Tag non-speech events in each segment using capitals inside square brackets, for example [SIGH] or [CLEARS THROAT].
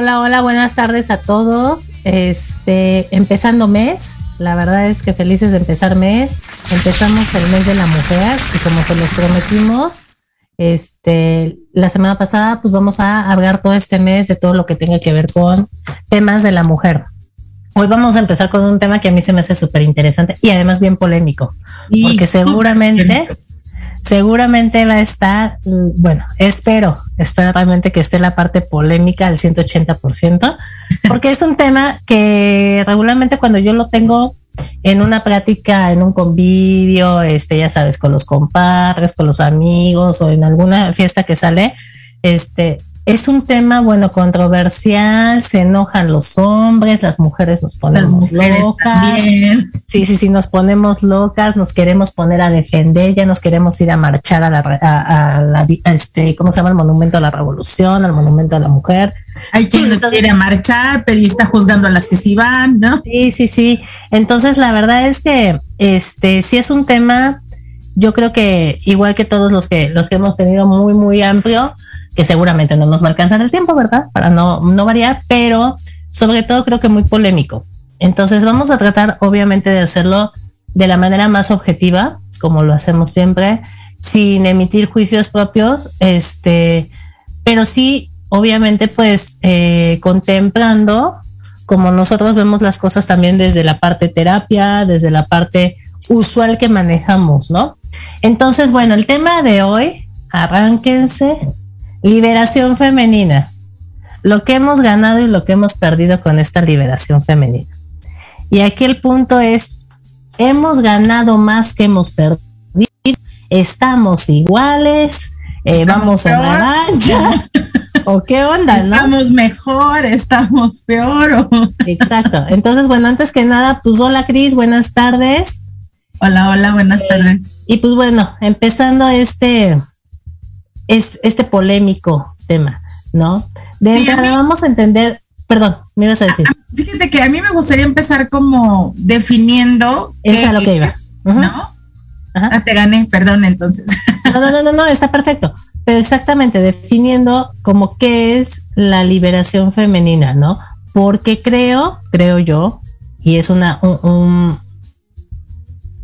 Hola, hola, buenas tardes a todos. Este, empezando mes, la verdad es que felices de empezar mes. Empezamos el mes de la mujer y como se los prometimos, este, la semana pasada, pues vamos a hablar todo este mes de todo lo que tenga que ver con temas de la mujer. Hoy vamos a empezar con un tema que a mí se me hace súper interesante y además bien polémico, porque seguramente [LAUGHS] seguramente va a estar, bueno, espero, espero realmente que esté la parte polémica al 180%, porque es un tema que regularmente cuando yo lo tengo en una plática, en un convivio, este, ya sabes, con los compadres, con los amigos o en alguna fiesta que sale, este, es un tema, bueno, controversial, se enojan los hombres, las mujeres nos ponemos locas. Sí, sí, sí, nos ponemos locas, nos queremos poner a defender, ya nos queremos ir a marchar a la, a, la este, ¿cómo se llama? El monumento a la revolución, al monumento a la mujer. Hay quien no quiere marchar, pero está juzgando a las que sí van, ¿no? Sí, sí, sí. Entonces, la verdad es que, este, sí es un tema, yo creo que igual que todos los que, los que hemos tenido muy, muy amplio, que seguramente no nos va a alcanzar el tiempo, ¿verdad? Para no, no variar, pero sobre todo creo que muy polémico. Entonces vamos a tratar obviamente de hacerlo de la manera más objetiva, como lo hacemos siempre, sin emitir juicios propios, este, pero sí, obviamente, pues eh, contemplando como nosotros vemos las cosas también desde la parte terapia, desde la parte usual que manejamos, ¿no? Entonces, bueno, el tema de hoy, arránquense, Liberación femenina. Lo que hemos ganado y lo que hemos perdido con esta liberación femenina. Y aquí el punto es, hemos ganado más que hemos perdido, estamos iguales, eh, vamos a revancha. ¿O qué onda, no? Estamos mejor, estamos peor. Exacto. Entonces, bueno, antes que nada, pues hola Cris, buenas tardes. Hola, hola, buenas tardes. Y pues bueno, empezando este, es este polémico tema, ¿no? De entrada vamos a entender, perdón, me ibas a decir. fíjate que a mí me gustaría empezar como definiendo. Es lo que iba. ¿No? Ah, te gané, perdón, entonces. No, no, no, no, está perfecto. Pero exactamente, definiendo como qué es la liberación femenina, ¿no? Porque creo, creo yo, y es una, un,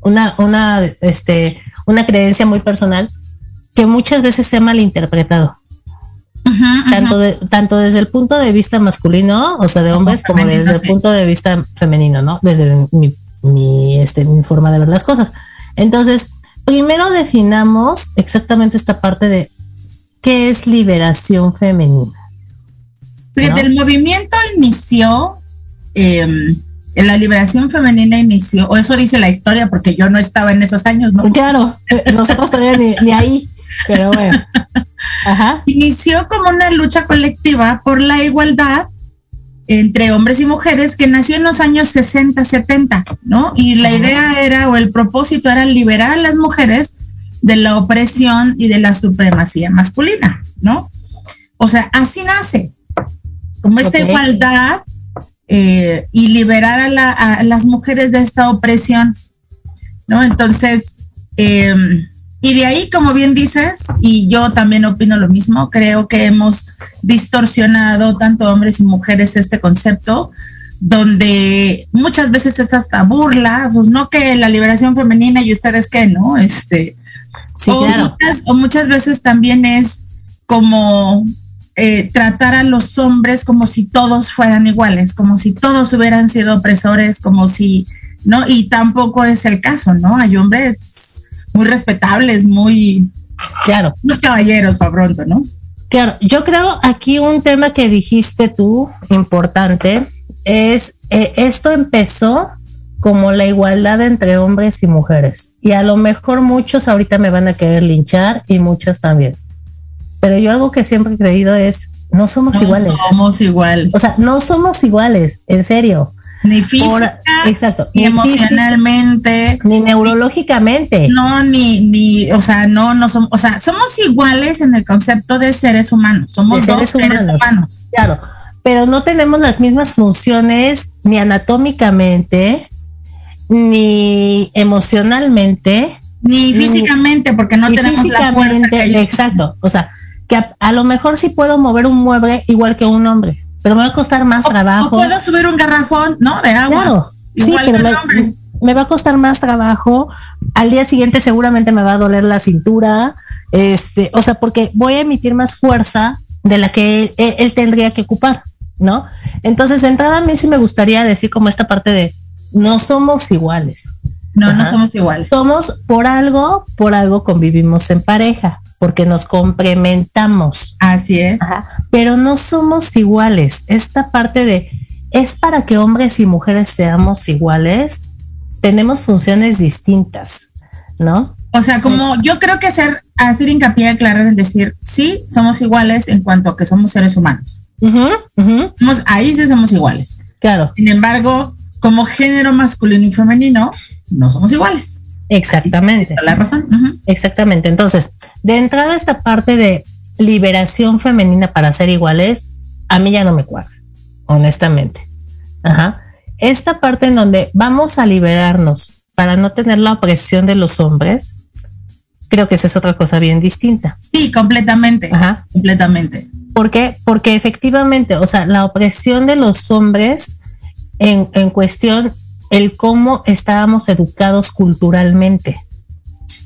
una, una, este, una creencia muy personal, que muchas veces se ha malinterpretado. tanto, tanto desde el punto de vista masculino, o sea, de hombres, como desde el punto de vista femenino, ¿no? Desde mi, mi, este, mi forma de ver las cosas. Entonces, primero definamos exactamente esta parte de qué es liberación femenina. Fíjate, el movimiento inició, em, la liberación femenina inició, o eso dice la historia, porque yo no estaba en esos años, ¿no? Claro, eh, nosotros todavía ni ahí. Pero bueno. [LAUGHS] Inició como una lucha colectiva por la igualdad entre hombres y mujeres que nació en los años 60, 70, ¿no? Y la idea era, o el propósito era liberar a las mujeres de la opresión y de la supremacía masculina, ¿no? O sea, así nace, como esta igualdad eh, y liberar a, las mujeres de esta opresión, ¿no? Entonces, eh, y de ahí, como bien dices, y yo también opino lo mismo, creo que hemos distorsionado tanto hombres y mujeres este concepto, donde muchas veces es hasta burla, pues no que la liberación femenina y ustedes qué, ¿no? Este, sí, o, muchas, o muchas veces también es como eh, tratar a los hombres como si todos fueran iguales, como si todos hubieran sido opresores, como si, ¿no? Y tampoco es el caso, ¿no? Hay hombres muy respetables, muy, claro, unos caballeros para ¿no? Claro, yo creo aquí un tema que dijiste tú, importante, es, eh, esto empezó como la igualdad entre hombres y mujeres. Y a lo mejor muchos ahorita me van a querer linchar y muchos también. Pero yo algo que siempre he creído es, no somos iguales. No somos iguales. O sea, no somos iguales, en serio. Ni física, exacto, ni, emocionalmente, ni neurológicamente. No, ni, ni, o sea, no, no somos, o sea, somos iguales en el concepto de seres humanos. Somos dos seres humanos. Claro, pero no tenemos las mismas funciones ni anatómicamente, ni emocionalmente, ni físicamente, porque no tenemos la fuerza Exacto, o sea, que a, lo mejor sí puedo mover un mueble igual que un hombre, pero me va a costar más trabajo. O puedo subir un garrafón, ¿no? De agua. Claro, sí, pero me, va a costar más trabajo. Al día siguiente seguramente me va a doler la cintura, este, o sea, porque voy a emitir más fuerza de la que él, tendría que ocupar, ¿no? Entonces, de entrada a mí sí me gustaría decir como esta parte de no somos iguales. No, no somos iguales. Somos por algo, por algo convivimos en pareja porque nos complementamos. Así es. Pero no somos iguales. Esta parte de, es para que hombres y mujeres seamos iguales, tenemos funciones distintas, ¿no? O sea, como yo creo que hacer, hacer hincapié, aclarar en decir, sí, somos iguales en cuanto a que somos seres humanos. ahí sí somos iguales. Claro. Sin embargo, como género masculino y femenino, no somos iguales. Exactamente. La razón. Exactamente. Entonces, de entrada esta parte de liberación femenina para ser iguales, a mí ya no me cuadra, honestamente. Ajá. Esta parte en donde vamos a liberarnos para no tener la opresión de los hombres, creo que esa es otra cosa bien distinta. Sí, completamente. Ajá. Completamente. ¿Por qué? Porque efectivamente, o sea, la opresión de los hombres en, en cuestión el cómo estábamos educados culturalmente.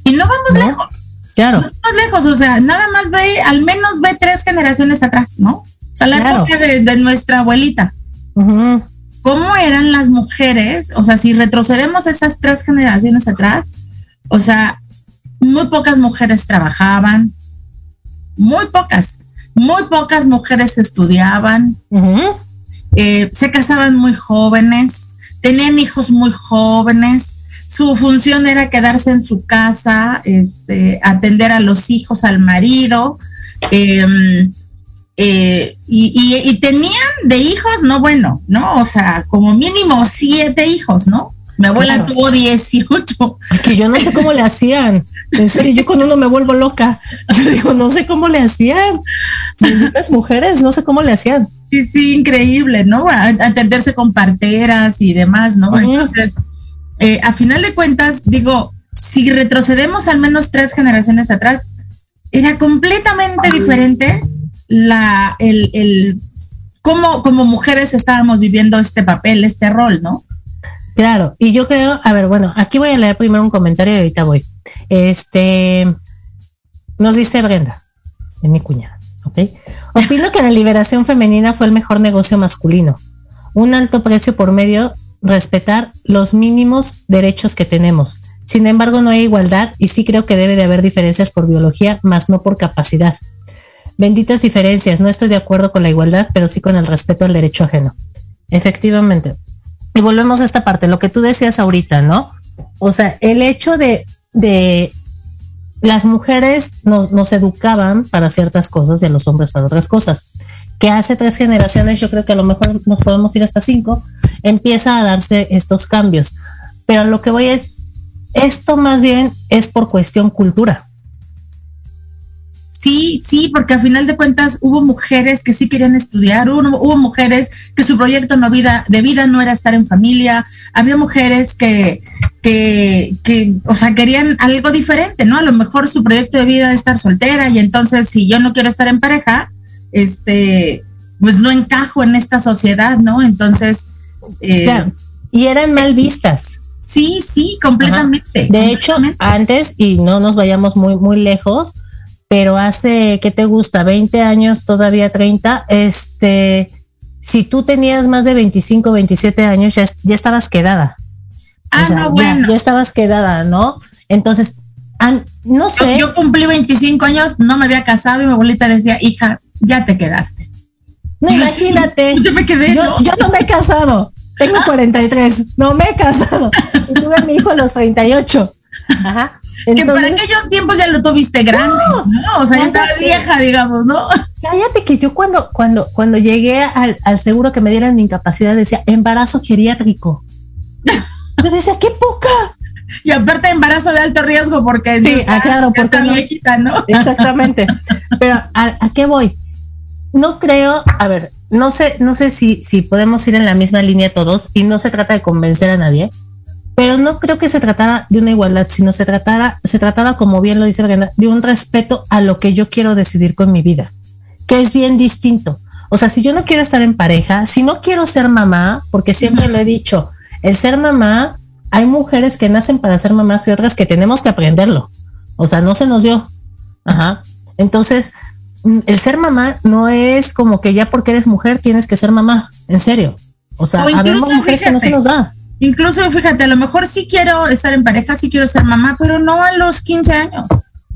Y no vamos lejos. Claro. No vamos lejos, o sea, nada más ve, al menos ve tres generaciones atrás, ¿no? O sea, la época de, nuestra abuelita. ¿Cómo eran las mujeres? O sea, si retrocedemos esas tres generaciones atrás, o sea, muy pocas mujeres trabajaban, muy pocas, muy pocas mujeres estudiaban, eh, se casaban muy jóvenes, tenían hijos muy jóvenes, su función era quedarse en su casa, este, atender a los hijos, al marido, em, eh, y, tenían de hijos, no bueno, ¿no? O sea, como mínimo siete hijos, ¿no? Mi abuela tuvo 18. que yo no sé cómo le hacían. En serio, yo con uno me vuelvo loca. Yo digo, no sé cómo le hacían. Benditas mujeres, no sé cómo le hacían. Sí, sí, increíble, ¿no? Atenderse con parteras y demás, ¿no? Entonces, eh, a final de cuentas, digo, si retrocedemos al menos tres generaciones atrás, era completamente diferente la, el, el, cómo como mujeres estábamos viviendo este papel, este rol, ¿no? Claro, y yo creo, a ver, bueno, aquí voy a leer primero un comentario y ahorita voy. Este, nos dice Brenda, es mi cuñada, ¿ok? Opino que la liberación femenina fue el mejor negocio masculino. Un alto precio por medio, respetar los mínimos derechos que tenemos. Sin embargo, no hay igualdad y sí creo que debe de haber diferencias por biología, más no por capacidad. Benditas diferencias, no estoy de acuerdo con la igualdad, pero sí con el respeto al derecho ajeno. Efectivamente, y volvemos a esta parte, lo que tú decías ahorita, ¿no? O sea, el hecho de, de las mujeres nos, nos educaban para ciertas cosas y a los hombres para otras cosas. Que hace tres generaciones, yo creo que a lo mejor nos podemos ir hasta cinco, empieza a darse estos cambios. Pero lo que voy es, esto más bien es por cuestión cultura. Sí, sí, porque a final de cuentas hubo mujeres que sí querían estudiar, hubo, mujeres que su proyecto no vida, de vida no era estar en familia, había mujeres que, que, que, o sea, querían algo diferente, ¿no? A lo mejor su proyecto de vida es estar soltera y entonces si yo no quiero estar en pareja, este, pues no encajo en esta sociedad, ¿no? Entonces... Eh, claro. Y eran mal vistas. Sí, sí, completamente. De hecho, antes, y no nos vayamos muy, muy lejos, pero hace, ¿qué te gusta? 20 años, todavía 30, este, si tú tenías más de 25, 27 años, ya, ya estabas quedada. Ah, no, bueno. Ya, estabas quedada, ¿no? Entonces, no sé. Yo, cumplí 25 años, no me había casado y mi abuelita decía, hija, ya te quedaste. No, imagínate. [LAUGHS] Yo me quedé. Yo ¿no? yo no me he casado. Tengo [LAUGHS] 43. No me he casado. Y tuve a mi hijo a los 38. Ajá. Entonces, que para aquellos tiempos ya lo tuviste grande, ¿no? ¿no? O sea, ya estaba vieja, digamos, ¿no? Cállate que yo cuando, cuando, cuando llegué al, al seguro que me dieran mi incapacidad decía embarazo geriátrico. [LAUGHS] Yo decía, qué poca. Y aparte embarazo de alto riesgo porque sí, ah, claro, porque no. viejita, ¿no? [LAUGHS] Exactamente. Pero ¿a, ¿a, qué voy? No creo, a ver, no sé, no sé si, si podemos ir en la misma línea todos y no se trata de convencer a nadie, pero no creo que se tratara de una igualdad, sino se tratara, se trataba, como bien lo dice Brenda, de un respeto a lo que yo quiero decidir con mi vida, que es bien distinto. O sea, si yo no quiero estar en pareja, si no quiero ser mamá, porque siempre lo he dicho, el ser mamá, hay mujeres que nacen para ser mamás y otras que tenemos que aprenderlo. O sea, no se nos dio. Ajá. Entonces, el ser mamá no es como que ya porque eres mujer tienes que ser mamá, en serio. O sea, habemos mujeres fíjate, que no se nos da. Incluso, fíjate, a lo mejor sí quiero estar en pareja, sí quiero ser mamá, pero no a los 15 años.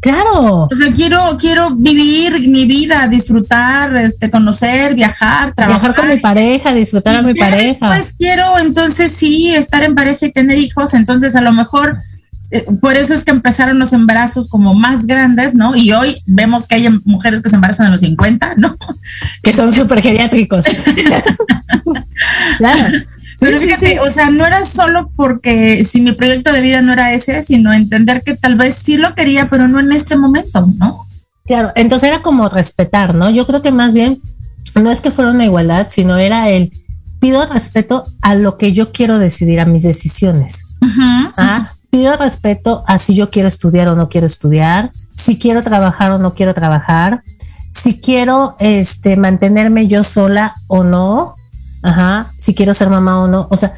Claro. O sea, quiero, quiero vivir mi vida, disfrutar, este, conocer, viajar, trabajar. Viajar con mi pareja, disfrutar y a mi pareja. Pues quiero, entonces sí, estar en pareja y tener hijos, entonces a lo mejor eh, por eso es que empezaron los embarazos como más grandes, ¿no? Y hoy vemos que hay mujeres que se embarazan a los 50, ¿no? Que son súper geriátricos. [LAUGHS] claro. Pero sí, fíjate, sí, sí. o sea, no era solo porque si mi proyecto de vida no era ese, sino entender que tal vez sí lo quería, pero no en este momento, ¿no? Claro, entonces era como respetar, ¿no? Yo creo que más bien no es que fuera una igualdad, sino era el pido respeto a lo que yo quiero decidir, a mis decisiones. ¿Ah? Pido respeto a si yo quiero estudiar o no quiero estudiar, si quiero trabajar o no quiero trabajar, si quiero este mantenerme yo sola o no, ajá, si quiero ser mamá o no. O sea,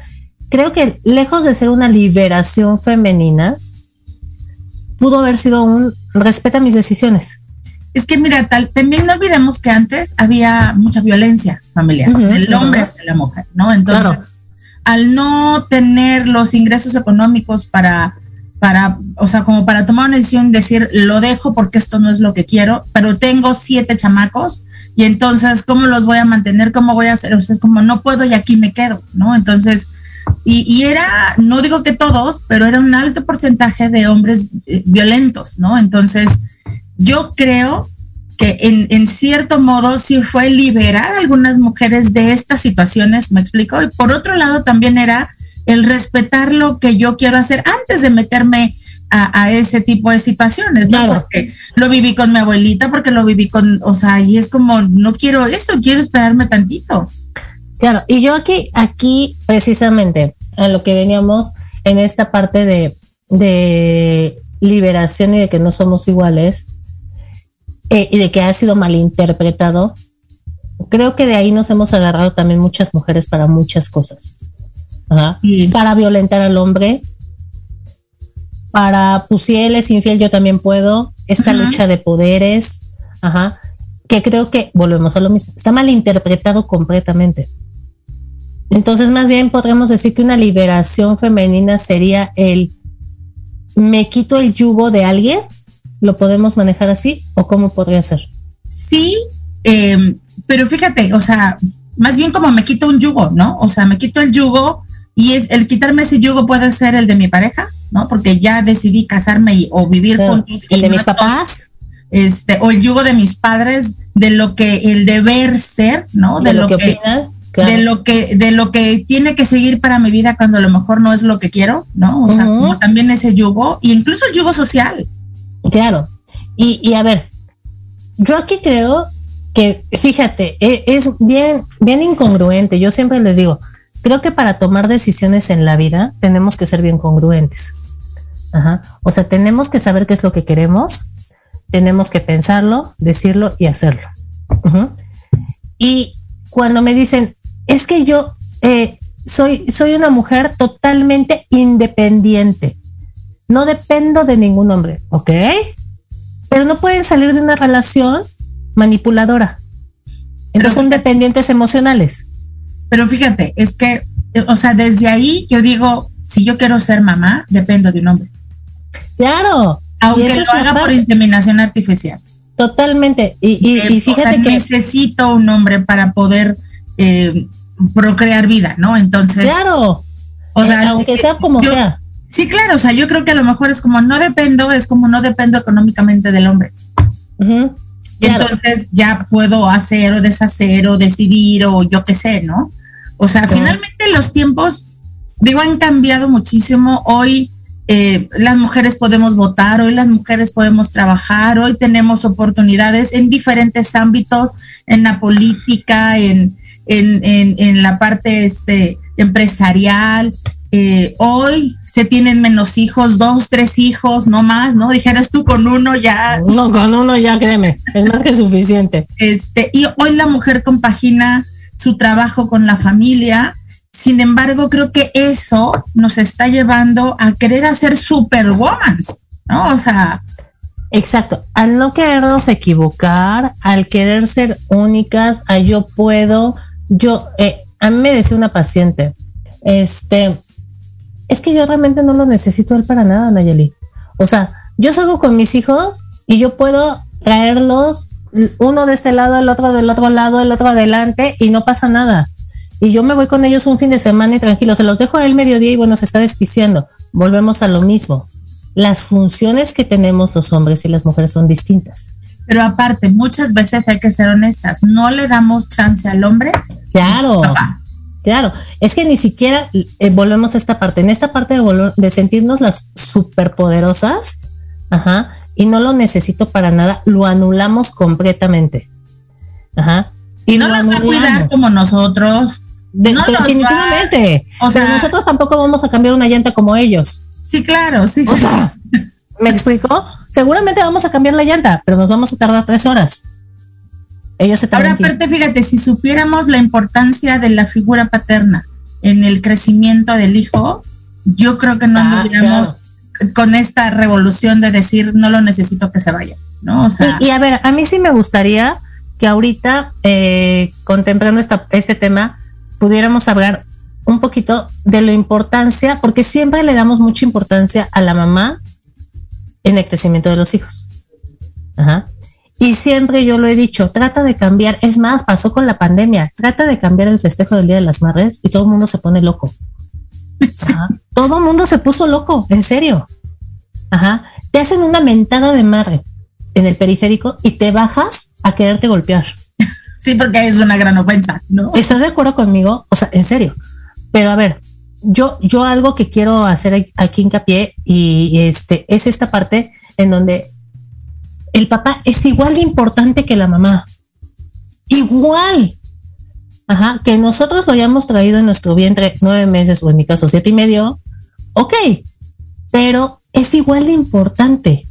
creo que lejos de ser una liberación femenina, pudo haber sido un respeta mis decisiones. Es que mira, tal, también no olvidemos que antes había mucha violencia familiar, uh -huh, el hombre uh -huh. hacia la mujer, ¿no? Entonces, claro. al no tener los ingresos económicos para, para, o sea, como para tomar una decisión, decir, lo dejo porque esto no es lo que quiero, pero tengo siete chamacos, y entonces, ¿cómo los voy a mantener? ¿Cómo voy a hacer? O sea, es como, no puedo y aquí me quedo, ¿no? Entonces, y, era, no digo que todos, pero era un alto porcentaje de hombres eh, violentos, ¿no? Entonces, yo creo que en, en, cierto modo sí fue liberar a algunas mujeres de estas situaciones, me explico, y por otro lado también era el respetar lo que yo quiero hacer antes de meterme a, a, ese tipo de situaciones, ¿no? Claro. Porque lo viví con mi abuelita, porque lo viví con, o sea, y es como, no quiero eso, quiero esperarme tantito. Claro, y yo aquí, aquí precisamente a lo que veníamos en esta parte de, de liberación y de que no somos iguales eh, y de que ha sido malinterpretado, creo que de ahí nos hemos agarrado también muchas mujeres para muchas cosas. Ajá. Sí. Para violentar al hombre, para, pues si él es infiel, yo también puedo. Esta ajá. lucha de poderes, ajá, que creo que volvemos a lo mismo. Está malinterpretado completamente. Entonces, más bien podremos decir que una liberación femenina sería el me quito el yugo de alguien. ¿Lo podemos manejar así o cómo podría ser? Sí, eh, pero fíjate, o sea, más bien como me quito un yugo, ¿no? O sea, me quito el yugo y es el quitarme ese yugo puede ser el de mi pareja, ¿no? Porque ya decidí casarme y, o vivir Pero, juntos. ¿El de mis papás? Este, o el yugo de mis padres, de lo que el deber ser, ¿no? De, de lo, que, que opinan. Claro. de lo que de lo que tiene que seguir para mi vida cuando a lo mejor no es lo que quiero, ¿no? O sea, uh -huh. como también ese yugo y incluso el yugo social. Claro. Y, y a ver, yo aquí creo que, fíjate, es, es bien, bien incongruente. Yo siempre les digo, creo que para tomar decisiones en la vida tenemos que ser bien congruentes. Ajá. O sea, tenemos que saber qué es lo que queremos, tenemos que pensarlo, decirlo y hacerlo. Y cuando me dicen, es que yo eh, soy, soy una mujer totalmente independiente, no dependo de ningún hombre, ¿ok? Pero no pueden salir de una relación manipuladora. Entonces son dependientes emocionales. Pero fíjate, es que, o sea, desde ahí yo digo, si yo quiero ser mamá, dependo de un hombre. Claro. Aunque lo haga por inseminación artificial. Totalmente. Y, y, fíjate que necesito un hombre para poder eh, procrear vida, ¿no? Entonces. Claro. O sea, eh, aunque sea como sea. Sí, claro. O sea, yo creo que a lo mejor es como no dependo, es como no dependo económicamente del hombre. Y entonces ya puedo hacer o deshacer o decidir o yo qué sé, ¿no? O sea, finalmente los tiempos, digo, han cambiado muchísimo. Hoy eh, las mujeres podemos votar, hoy las mujeres podemos trabajar, hoy tenemos oportunidades en diferentes ámbitos, en la política, en, en, la parte este, empresarial. Eh, hoy se tienen menos hijos, dos, tres hijos, no más, ¿no? Dijeras tú con uno ya. No, con uno ya, créeme, es más que suficiente. Este, y hoy la mujer compagina su trabajo con la familia sin embargo, creo que eso nos está llevando a querer hacer superwoman, ¿no? O sea. Exacto, al no querernos equivocar, al querer ser únicas, a yo puedo, yo, eh, a mí me decía una paciente, este, es que yo realmente no lo necesito él para nada, Nayeli. O sea, yo salgo con mis hijos y yo puedo traerlos uno de este lado, el otro del otro lado, el otro adelante y no pasa nada y yo me voy con ellos un fin de semana y tranquilo, se los dejo a él mediodía y bueno, se está desquiciando. Volvemos a lo mismo. Las funciones que tenemos los hombres y las mujeres son distintas. Pero aparte, muchas veces hay que ser honestas, no le damos chance al hombre. Claro. Claro, es que ni siquiera eh, volvemos a esta parte, en esta parte de, de sentirnos las superpoderosas, ajá, y no lo necesito para nada, lo anulamos completamente. Ajá. Y no las va a cuidar como nosotros, definitivamente. o sea, nosotros tampoco vamos a cambiar una llanta como ellos. Sí, claro, sí, sí. ¿Me explico? Seguramente vamos a cambiar la llanta, pero nos vamos a tardar tres horas. Ellos se. Ahora, aparte, fíjate, si supiéramos la importancia de la figura paterna en el crecimiento del hijo, yo creo que no ah, anduviéramos con esta revolución de decir no lo necesito que se vaya, ¿no? O sea, y, a ver, a mí sí me gustaría que ahorita, eh, contemplando esta, este tema, pudiéramos hablar un poquito de la importancia, porque siempre le damos mucha importancia a la mamá en el crecimiento de los hijos. Ajá. Y siempre yo lo he dicho, trata de cambiar, es más, pasó con la pandemia, trata de cambiar el festejo del Día de las Madres y todo el mundo se pone loco. [LAUGHS] Ajá. Todo el mundo se puso loco, en serio. Ajá. Te hacen una mentada de madre en el periférico y te bajas a quererte golpear. [LAUGHS] Sí, porque es una gran ofensa, ¿no? ¿Estás de acuerdo conmigo? O sea, en serio. Pero a ver, yo, yo algo que quiero hacer aquí hincapié y este es esta parte en donde el papá es igual de importante que la mamá. Igual. Ajá, que nosotros lo hayamos traído en nuestro vientre nueve meses o en mi caso siete y medio, ok, pero es igual de importante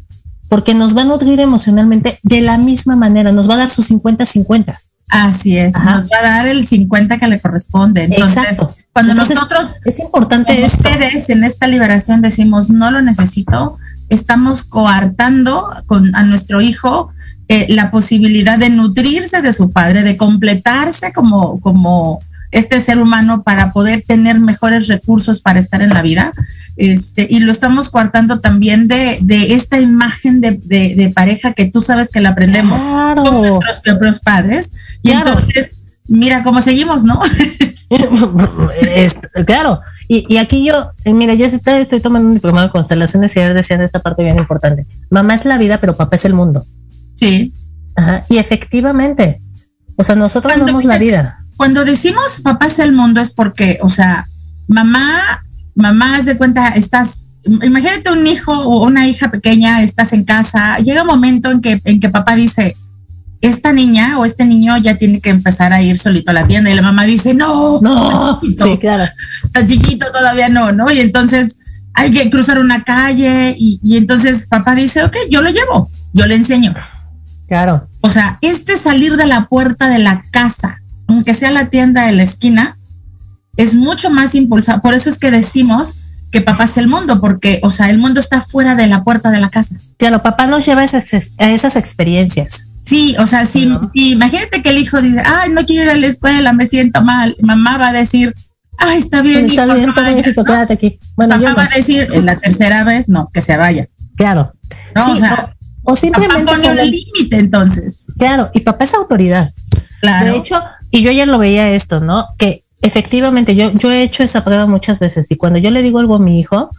porque nos va a nutrir emocionalmente de la misma manera, nos va a dar su 50-50. Así es, nos va a dar el 50 que le corresponde. Exacto. Cuando nosotros, es importante esto. en esta liberación decimos no lo necesito, estamos coartando con, a nuestro hijo eh, la posibilidad de nutrirse de su padre, de completarse como, como este ser humano para poder tener mejores recursos para estar en la vida. Este, y lo estamos coartando también de, de esta imagen de, de, pareja que tú sabes que la aprendemos con nuestros propios padres. Y entonces, mira cómo seguimos, ¿no? [LAUGHS] claro. Y, y, aquí yo, eh, mira, yo estoy, estoy tomando un diplomado de constelaciones y ayer decían esta parte bien importante. Mamá es la vida, pero papá es el mundo. Sí. Ajá. Y efectivamente, o sea, nosotros somos la vida cuando decimos papá es el mundo es porque, o sea, mamá, mamá, haz de cuenta, estás, imagínate un hijo o una hija pequeña, estás en casa, llega un momento en que, en que papá dice, esta niña o este niño ya tiene que empezar a ir solito a la tienda y la mamá dice, no, [LAUGHS] no, sí, claro. Está chiquito, todavía no, ¿no? Y entonces hay que cruzar una calle y, y entonces papá dice, ok, yo lo llevo, yo le enseño. Claro. O sea, este salir de la puerta de la casa aunque sea la tienda de la esquina, es mucho más impulsado. Por eso es que decimos que papá es el mundo, porque, o sea, el mundo está fuera de la puerta de la casa. Claro, papá nos lleva a esas, experiencias. Sí, o sea, si, imagínate que el hijo dice, ay, no quiero ir a la escuela, me siento mal. Mamá va a decir, ay, está bien. Está bien, quédate aquí. Bueno, papá va a decir, en la tercera vez, no, que se vaya. Claro. No, o sea, O simplemente papá pone el límite entonces. Claro, y papá es autoridad. Claro. De hecho, y yo ayer lo veía esto, ¿no? Que efectivamente yo, yo he hecho esa prueba muchas veces y cuando yo le digo algo a mi hijo,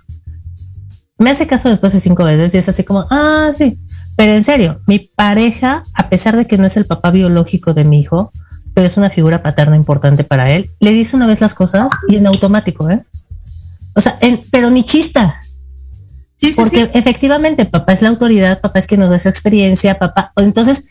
me hace caso después de cinco veces y es así como, ah, sí. Pero en serio, mi pareja, a pesar de que no es el papá biológico de mi hijo, pero es una figura paterna importante para él, le dice una vez las cosas y en automático, ¿eh? O sea, pero ni chista. Sí, sí, Porque efectivamente papá es la autoridad, papá es quien nos da esa experiencia, papá. Entonces,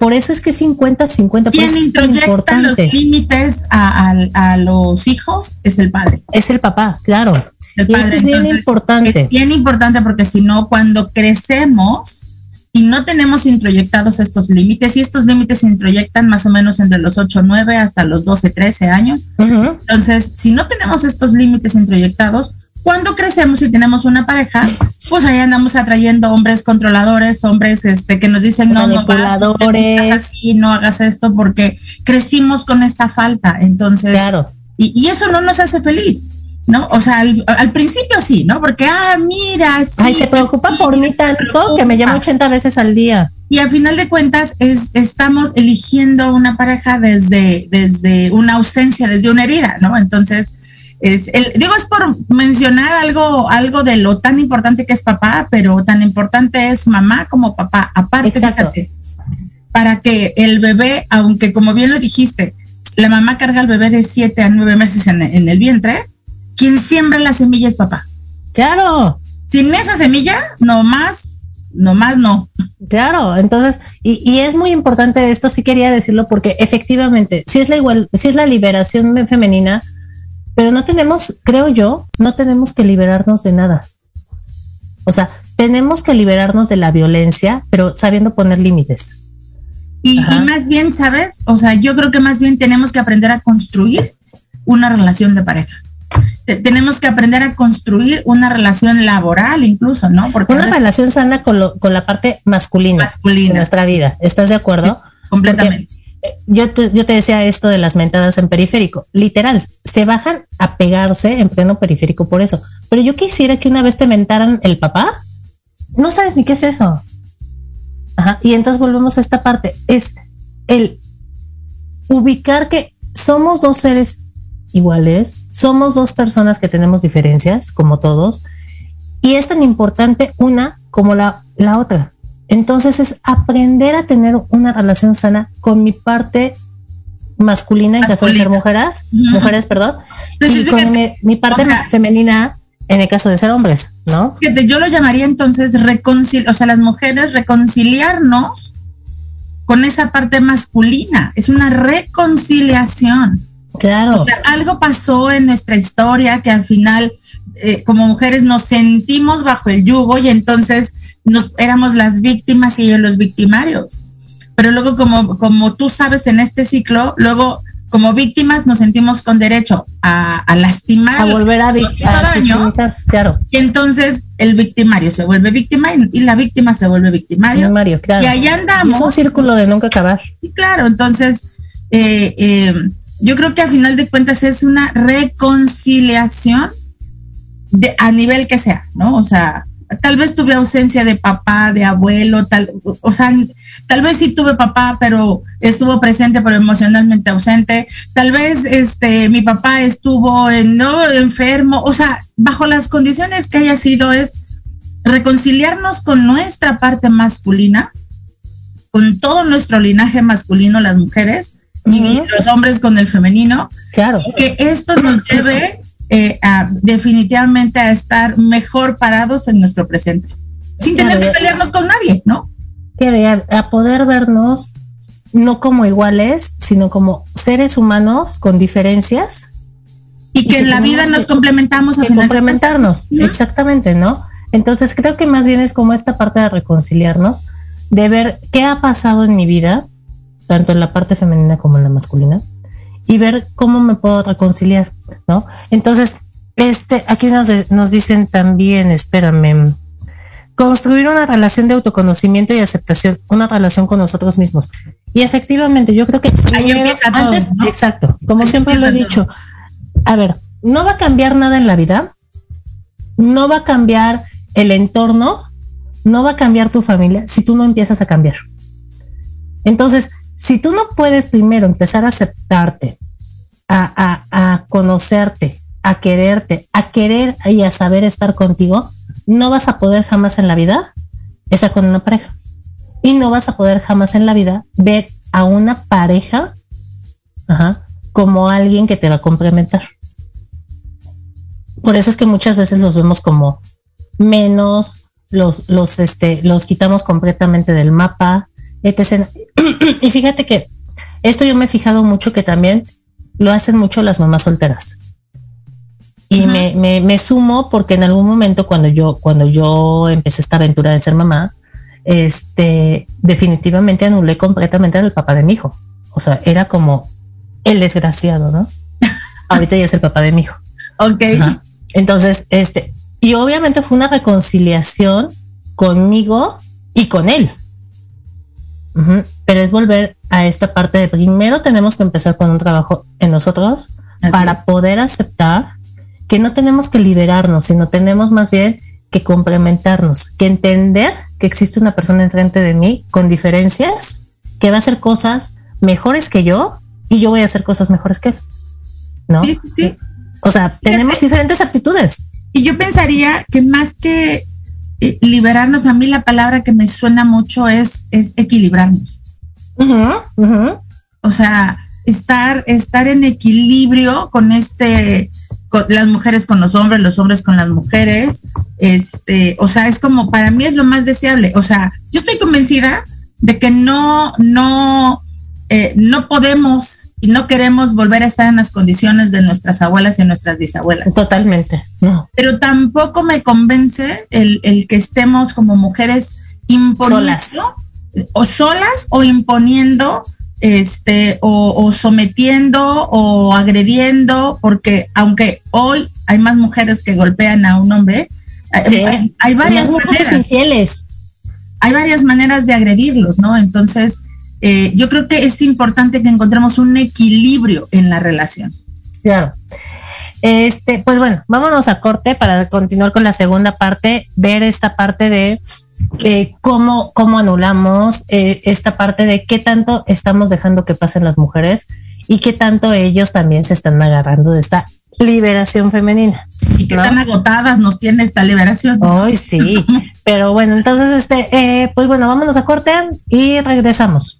por eso es que 50-50. Quien introyecta los límites a, a, los hijos es el padre. Es el papá, claro. Y esto es bien importante. Es bien importante porque si no, cuando crecemos y no tenemos introyectados estos límites, y estos límites se introyectan más o menos entre los 8, 9 hasta los 12, 13 años. Entonces, si no tenemos estos límites introyectados, cuando crecemos y tenemos una pareja, pues ahí andamos atrayendo hombres controladores, hombres este que nos dicen no, no, no así, no hagas esto porque crecimos con esta falta. Entonces, claro. y, y eso no nos hace feliz. ¿no? O sea, al, principio sí, ¿no? Porque, ah, mira, sí, Ay, se preocupa por mí tanto que me llama 80 veces al día. Y a final de cuentas es, estamos eligiendo una pareja desde, desde una ausencia, desde una herida, ¿no? Entonces, es el, digo, es por mencionar algo, algo de lo tan importante que es papá, pero tan importante es mamá como papá. Aparte, fíjate, para que el bebé, aunque como bien lo dijiste, la mamá carga al bebé de 7 a 9 meses en, en el vientre, quien siembra la semilla es papá. Claro. Sin esa semilla, no más, no más no. Claro, entonces, y, es muy importante esto, sí quería decirlo, porque efectivamente, si es la igual, si es la liberación femenina, pero no tenemos, creo yo, no tenemos que liberarnos de nada. O sea, tenemos que liberarnos de la violencia, pero sabiendo poner límites. Y, y, más bien, ¿sabes? O sea, yo creo que más bien tenemos que aprender a construir una relación de pareja tenemos que aprender a construir una relación laboral incluso, ¿no? Porque una relación sana con, la parte masculina, de nuestra vida. ¿Estás de acuerdo? completamente. Yo te, yo te decía esto de las mentadas en periférico. Literal, se bajan a pegarse en pleno periférico por eso. Pero yo quisiera que una vez te mentaran el papá. No sabes ni qué es eso. Ajá. Y entonces volvemos a esta parte. Es el ubicar que somos dos seres iguales, somos dos personas que tenemos diferencias, como todos, y es tan importante una como la, la otra. Entonces es aprender a tener una relación sana con mi parte masculina en caso de ser mujeres, mujeres, perdón, y con mi, parte femenina en el caso de ser hombres, ¿no? Yo lo llamaría entonces reconciliar, o sea, las mujeres reconciliarnos con esa parte masculina, es una reconciliación. Claro. algo pasó en nuestra historia que al final, eh, como mujeres, nos sentimos bajo el yugo y entonces nos éramos las víctimas y ellos los victimarios. Pero luego, como, como tú sabes en este ciclo, luego como víctimas nos sentimos con derecho a, lastimar. A volver a, victimizar, claro. Y entonces el victimario se vuelve víctima y, la víctima se vuelve victimario. victimario claro. Y ahí andamos. es un círculo de nunca acabar. Y claro, entonces eh, eh, yo creo que a final de cuentas es una reconciliación de, a nivel que sea, ¿no? O sea, tal vez tuve ausencia de papá, de abuelo, tal, o sea, tal vez sí tuve papá, pero estuvo presente, pero emocionalmente ausente. Tal vez este mi papá estuvo en, no enfermo, o sea, bajo las condiciones que haya sido es reconciliarnos con nuestra parte masculina, con todo nuestro linaje masculino, las mujeres, y los hombres con el femenino. Claro. Que esto nos lleve eh, a, definitivamente a estar mejor parados en nuestro presente, sin tener que pelearnos con nadie, ¿no? Claro, a, poder vernos no como iguales, sino como seres humanos con diferencias. Y, que, en la vida nos complementamos. A complementarnos, exactamente, ¿no? Entonces creo que más bien es como esta parte de reconciliarnos, de ver qué ha pasado en mi vida, tanto en la parte femenina como en la masculina, y ver cómo me puedo reconciliar, ¿no? Entonces, este, aquí nos, nos dicen también, espérame, construir una relación de autoconocimiento y aceptación, una relación con nosotros mismos. Y efectivamente, yo creo que antes, exacto, como siempre lo he dicho, a ver, no va a cambiar nada en la vida, no va a cambiar el entorno, no va a cambiar tu familia si tú no empiezas a cambiar. Entonces, si tú no puedes primero empezar a aceptarte, a, a, conocerte, a quererte, a querer y a saber estar contigo, no vas a poder jamás en la vida estar con una pareja. Y no vas a poder jamás en la vida ver a una pareja como alguien que te va a complementar. Por eso es que muchas veces los vemos como menos, los, los, este, los quitamos completamente del mapa, etc. [CLEARS THROAT] y fíjate que esto yo me he fijado mucho que también lo hacen mucho las mamás solteras. Y me, me, me, sumo porque en algún momento cuando yo, cuando yo empecé esta aventura de ser mamá, este, definitivamente anulé completamente al papá de mi hijo. O sea, era como el desgraciado, ¿no? [LAUGHS] Ahorita ya es el papá de mi hijo. Ok. Entonces, este, y obviamente fue una reconciliación conmigo y con él. Pero es volver a esta parte de primero tenemos que empezar con un trabajo en nosotros para poder aceptar que no tenemos que liberarnos, sino tenemos más bien que complementarnos, que entender que existe una persona enfrente de mí con diferencias, que va a hacer cosas mejores que yo y yo voy a hacer cosas mejores que él. ¿No? Sí, sí. O sea, tenemos diferentes actitudes. Y yo pensaría que más que liberarnos, a mí la palabra que me suena mucho es, es equilibrarnos. O sea, estar, estar en equilibrio con este, las mujeres con los hombres, los hombres con las mujeres. Este, o sea, es como, para mí es lo más deseable. O sea, yo estoy convencida de que no, no, eh, no podemos y no queremos volver a estar en las condiciones de nuestras abuelas y nuestras bisabuelas. Totalmente. Pero tampoco me convence el, que estemos como mujeres imponiendo o solas o imponiendo este o, sometiendo o agrediendo porque aunque hoy hay más mujeres que golpean a un hombre hay, varias mujeres infieles. Hay varias maneras de agredirlos no entonces eh, yo creo que es importante que encontremos un equilibrio en la relación. Claro. Este, pues bueno, vámonos a corte para continuar con la segunda parte, ver esta parte de eh, cómo, cómo anulamos eh, esta parte de qué tanto estamos dejando que pasen las mujeres y qué tanto ellos también se están agarrando de esta liberación femenina. Y qué tan agotadas nos tiene esta liberación. Ay, sí. [LAUGHS] Pero bueno, entonces, este, pues bueno, vámonos a corte y regresamos.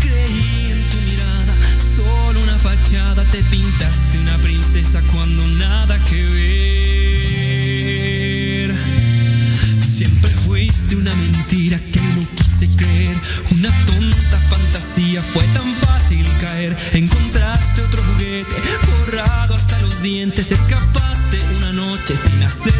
Creí en tu mirada, solo una fachada, te pintaste una princesa cuando nada que ver. Siempre fuiste una mentira que no quise creer, una tonta fantasía, fue tan fácil caer. Encontraste otro juguete, borrado hasta los dientes, escapaste una noche sin hacerme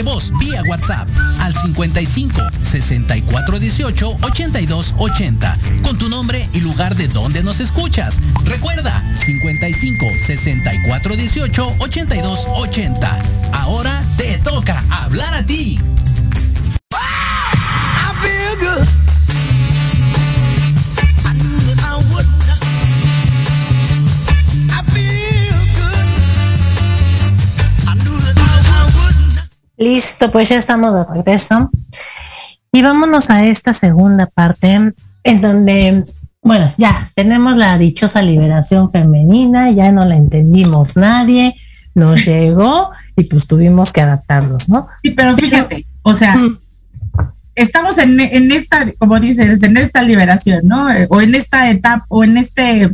de voz vía WhatsApp al 55 64 18 82 80 con tu nombre y lugar de donde nos escuchas. Recuerda 55 64 18 82 80. Ahora te toca hablar a ti. Listo, pues ya estamos de regreso. Y vámonos a esta segunda parte en donde, bueno, ya tenemos la dichosa liberación femenina, ya no la entendimos nadie, nos [LAUGHS] llegó y pues tuvimos que adaptarnos, ¿no? Sí, pero fíjate, o sea, estamos en, en esta, como dices, en esta liberación, ¿no? O en esta etapa, o en este,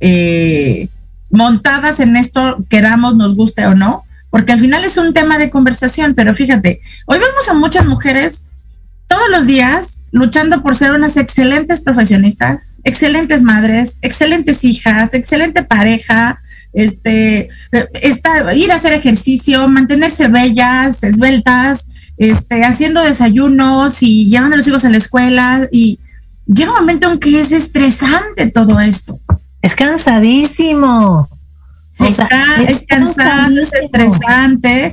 eh, montadas en esto, queramos, nos guste o no, porque al final es un tema de conversación, pero fíjate, hoy vemos a muchas mujeres todos los días luchando por ser unas excelentes profesionistas, excelentes madres, excelentes hijas, excelente pareja, este, ir a hacer ejercicio, mantenerse bellas, esbeltas, este, haciendo desayunos y llevando a los hijos a la escuela y llega un momento en que es estresante todo esto. Es cansadísimo. Sí, O sea, es cansado, es estresante.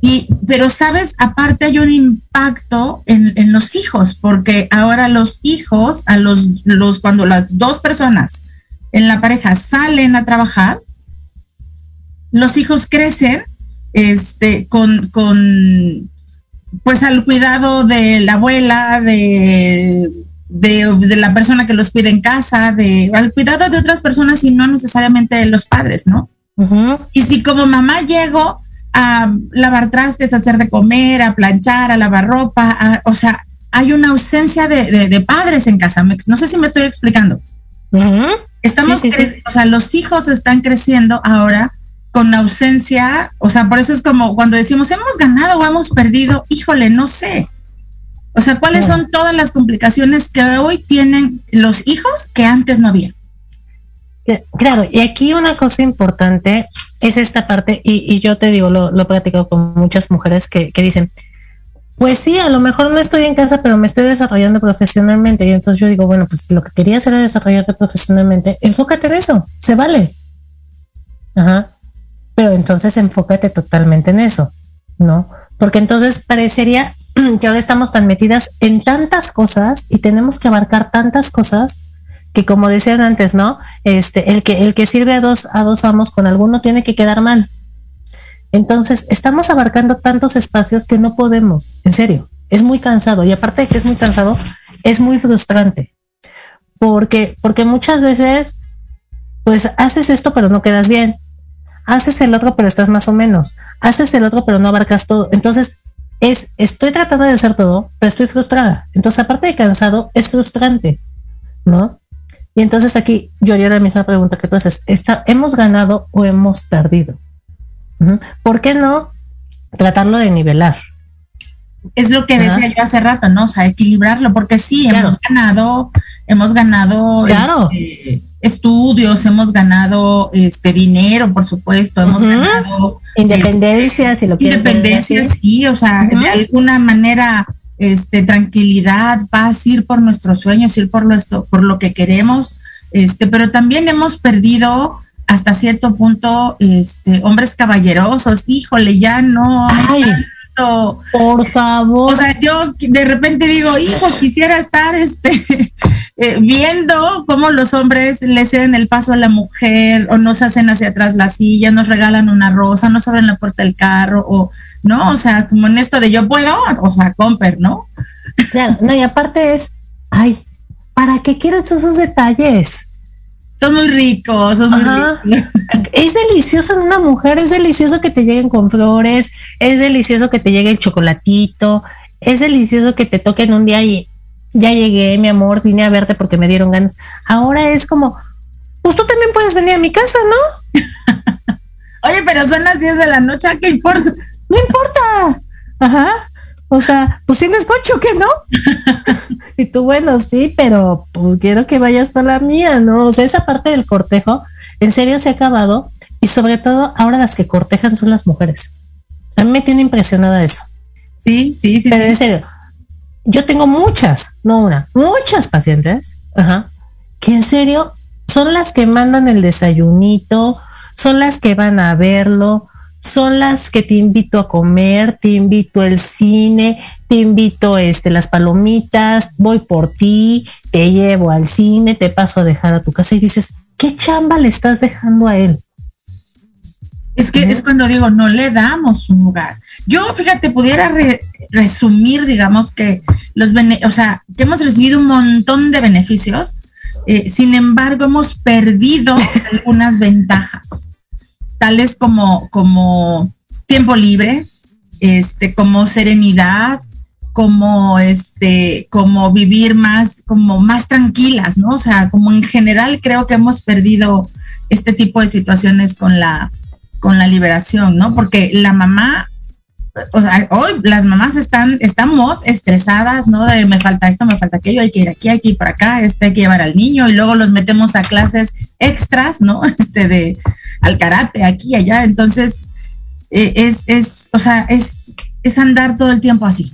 Y, pero sabes, aparte hay un impacto en, en los hijos, porque ahora los hijos, a los, los, cuando las dos personas en la pareja salen a trabajar, los hijos crecen este, con, con, pues al cuidado de la abuela, de, de, de la persona que los cuida en casa, de, al cuidado de otras personas y no necesariamente de los padres, ¿no? Y si como mamá llego a lavar trastes, a hacer de comer, a planchar, a lavar ropa, a- o sea, hay una ausencia de, de- de padres en casa. No sé si me estoy explicando. Estamos, Sí, sí, sí. cre- o sea, los hijos están creciendo ahora con ausencia, o sea, por eso es como cuando decimos hemos ganado o hemos perdido, híjole, no sé. O sea, ¿cuáles son todas las complicaciones que hoy tienen los hijos que antes no había? Claro, y aquí una cosa importante es esta parte, y, y yo te digo, lo, lo he platicado con muchas mujeres que, que dicen, pues sí, a lo mejor no estoy en casa, pero me estoy desarrollando profesionalmente. Y entonces yo digo, bueno, pues lo que quería hacer era desarrollarte profesionalmente, enfócate en eso, se vale. Ajá. Pero entonces enfócate totalmente en eso, ¿no? Porque entonces parecería [CLEARS THROAT] que ahora estamos tan metidas en tantas cosas y tenemos que abarcar tantas cosas que como decían antes, ¿no? Este, el que, el que sirve a dos, a dos amos con alguno tiene que quedar mal. Entonces, estamos abarcando tantos espacios que no podemos, en serio, es muy cansado y aparte de que es muy cansado, es muy frustrante. Porque, porque muchas veces, pues haces esto pero no quedas bien, haces el otro pero estás más o menos, haces el otro pero no abarcas todo. Entonces, es, estoy tratando de hacer todo, pero estoy frustrada. Entonces, aparte de cansado, es frustrante, ¿no? Y entonces aquí yo haría la misma pregunta que tú haces, ¿está, ¿hemos ganado o hemos perdido? ¿Por qué no tratarlo de nivelar? Es lo que decía Ajá. yo hace rato, ¿no? O sea, equilibrarlo, porque sí, Claro. hemos ganado, hemos ganado Claro. este, estudios, hemos ganado este dinero, por supuesto, hemos ganado Independencia, si lo quieres independencia, sí, o sea, Ujú. de alguna manera, este, tranquilidad, paz, ir por nuestros sueños, ir por lo, esto, por lo que queremos, este, pero también hemos perdido hasta cierto punto, este, hombres caballerosos, híjole, ya no hay Por favor. O sea, yo de repente digo, hijo, quisiera estar este, [LAUGHS] eh, viendo cómo los hombres le ceden el paso a la mujer o nos hacen hacia atrás la silla, nos regalan una rosa, nos abren la puerta del carro o, ¿no? O sea, como en esto de yo puedo, o sea, comper, ¿no? Claro, no, y aparte es, ay, ¿para qué quieres esos detalles? Son muy ricos, son muy Ajá. ricos. [LAUGHS] Es delicioso en una mujer, es delicioso que te lleguen con flores, es delicioso que te llegue el chocolatito, es delicioso que te toquen un día y ya llegué, mi amor, vine a verte porque me dieron ganas. Ahora es como, pues tú también puedes venir a mi casa, ¿no? [LAUGHS] Oye, pero son las 10 de la noche, ¿a ¿qué importa? No importa. Ajá. O sea, pues tienes coche o qué, ¿no? [LAUGHS] y tú, bueno, sí, pero pues, quiero que vayas a la mía, ¿no? O sea, esa parte del cortejo, en serio se ha acabado. Y sobre todo, ahora las que cortejan son las mujeres. A mí me tiene impresionada eso. Sí, sí, sí, Pero en serio, yo tengo muchas, no una, muchas pacientes, ajá, que en serio son las que mandan el desayunito, son las que van a verlo, son las que te invito a comer, te invito al cine, te invito este las palomitas, voy por ti, te llevo al cine, te paso a dejar a tu casa y dices, ¿qué chamba le estás dejando a él? Es que es cuando digo, no le damos un lugar. Yo, fíjate, pudiera re- resumir, digamos, que los bene- o sea, que hemos recibido un montón de beneficios, eh, sin embargo, hemos perdido [LAUGHS] algunas ventajas, tales como, como tiempo libre, este, como serenidad, como este, como vivir más, como más tranquilas, ¿no? O sea, como en general creo que hemos perdido este tipo de situaciones con la, con la liberación, ¿no? Porque la mamá, o sea, hoy las mamás están, estamos estresadas, ¿no? De me falta esto, me falta aquello, hay que ir aquí, ir para acá, este hay que llevar al niño y luego los metemos a clases extras, ¿no? [LAUGHS] Este de al karate, aquí, allá. Entonces, eh, es, es, o sea, es, es andar todo el tiempo así.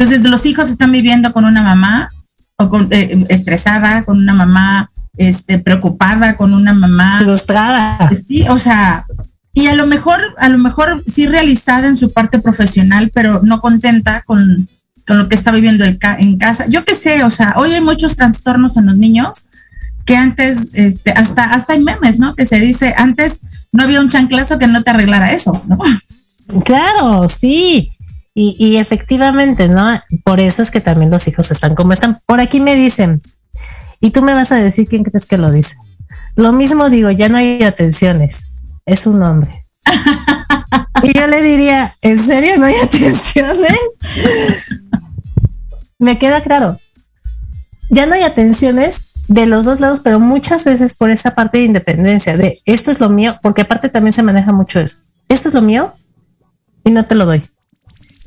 Entonces, los hijos están viviendo con una mamá o con, eh, estresada, con una mamá este, preocupada, con una mamá Frustrada. Sí, o sea, y a lo mejor, a lo mejor sí realizada en su parte profesional, pero no contenta con, con lo que está viviendo el ca- en casa. Yo qué sé, o sea, hoy hay muchos trastornos en los niños que antes, este, hasta, hasta hay memes, ¿no? Que se dice, antes no había un chanclazo que no te arreglara eso, ¿no? Claro, sí. Y, y efectivamente, ¿no? Por eso es que también los hijos están como están. Por aquí me dicen, y tú me vas a decir quién crees que lo dice. Lo mismo digo, ya no hay atenciones, es un hombre. [LAUGHS] y yo le diría, ¿en serio no hay atenciones? me queda claro. Ya no hay atenciones de los dos lados, pero muchas veces por esa parte de independencia, de esto es lo mío, porque aparte también se maneja mucho eso. Esto es lo mío y no te lo doy.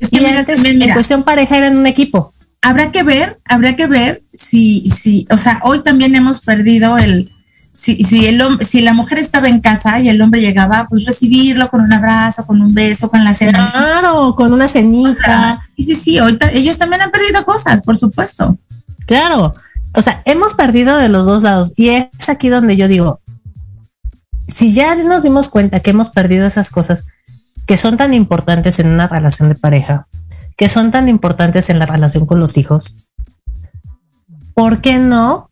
Es que Y mira, antes, también, en mira, cuestión pareja, era en un equipo. habrá que ver, habrá que ver si, si, o sea, hoy también hemos perdido el, si, si el si la mujer estaba en casa y el hombre llegaba, pues recibirlo con un abrazo, con un beso, con la cena. Claro, con una O cenita. sea, sí, sí, sí, ahorita ellos también han perdido cosas, por supuesto. Claro. O sea, hemos perdido de los dos lados. Y es aquí donde yo digo, si ya nos dimos cuenta que hemos perdido esas cosas que son tan importantes en una relación de pareja, que son tan importantes en la relación con los hijos, ¿por qué no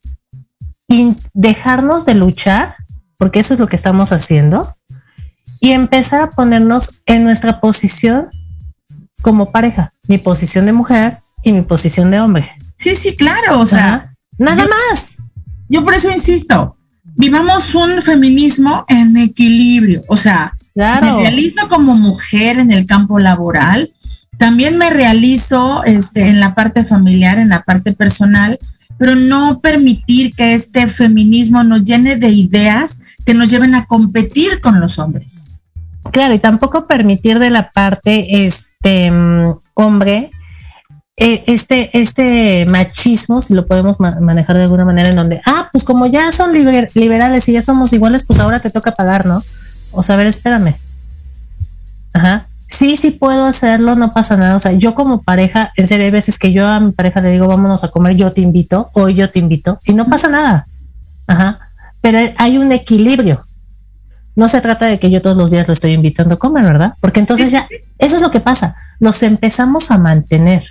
dejarnos de luchar? Porque eso es lo que estamos haciendo. Y empezar a ponernos en nuestra posición como pareja, mi posición de mujer y mi posición de hombre. Sí, sí, claro, o sea, Ajá. Nada yo- más. yo por eso insisto, vivamos un feminismo en equilibrio, o sea, Claro. me realizo como mujer en el campo laboral, también me realizo este, en la parte familiar, en la parte personal, pero no permitir que este feminismo nos llene de ideas que nos lleven a competir con los hombres. Claro, y tampoco permitir de la parte este mm, hombre eh, este, este machismo, si lo podemos ma- manejar de alguna manera, en donde, ah, pues como ya son liber- liberales y ya somos iguales, pues ahora te toca pagar, ¿no? O sea, a ver, espérame. Ajá. Sí, sí puedo hacerlo, no pasa nada. O sea, yo como pareja, en serio, hay veces que yo a mi pareja le digo, vámonos a comer, yo te invito, hoy yo te invito, y no pasa nada. Ajá. Pero hay un equilibrio. No se trata de que yo todos los días lo estoy invitando a comer, ¿verdad? Porque entonces ya, eso es lo que pasa. Los empezamos a mantener.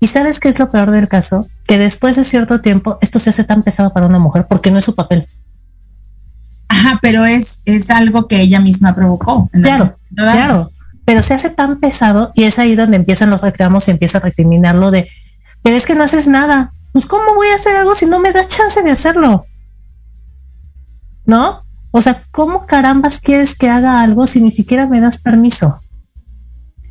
Y sabes qué es lo peor del caso? Que después de cierto tiempo esto se hace tan pesado para una mujer porque no es su papel. Ajá, pero es, es algo que ella misma provocó. Claro, claro. Pero se hace tan pesado y es ahí donde empiezan los reclamos y empieza a recriminarlo de, pero es que no haces nada. Pues ¿cómo voy a hacer algo si no me das chance de hacerlo? ¿No? O sea, ¿cómo carambas quieres que haga algo si ni siquiera me das permiso?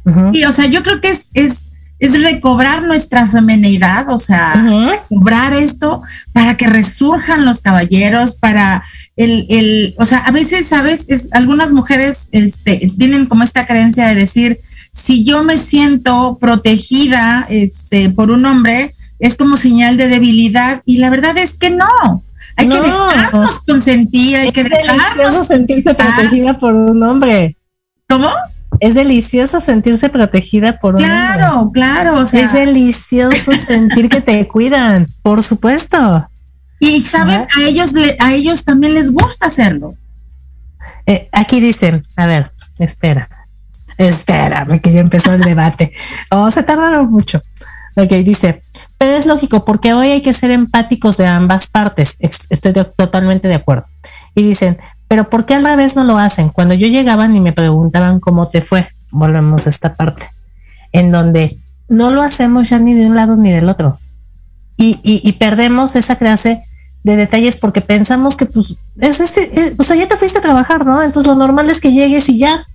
Ujú. Sí, o sea, yo creo que es, es, es recobrar nuestra femenidad, o sea, Ujú. recobrar esto para que resurjan los caballeros, para el, el, o sea, a veces, ¿sabes? Es, algunas mujeres este, tienen como esta creencia de decir, si yo me siento protegida este, por un hombre, es como señal de debilidad, y la verdad es que no. Hay que No. dejarnos consentir, hay que Es dejarnos. sentirse protegida por un hombre. ¿Cómo? Es delicioso sentirse protegida por un hombre. Claro, claro, o sea. Es delicioso sentir que te cuidan, por supuesto. Y sabes, a ellos le, a ellos también les gusta hacerlo. Eh, aquí dicen, a ver, espera, espérame que ya empezó el debate. [LAUGHS] Oh, se tardaron mucho. Ok, dice, pero es lógico porque hoy hay que ser empáticos de ambas partes. Estoy de- totalmente de acuerdo. Y dicen, pero ¿por qué al revés no lo hacen? Cuando yo llegaban y me preguntaban cómo te fue, volvemos a esta parte, en donde no lo hacemos ya ni de un lado ni del otro. Y, y, y perdemos esa clase de detalles porque pensamos que pues es, es- es- o sea ya te fuiste a trabajar no entonces lo normal es que llegues y ya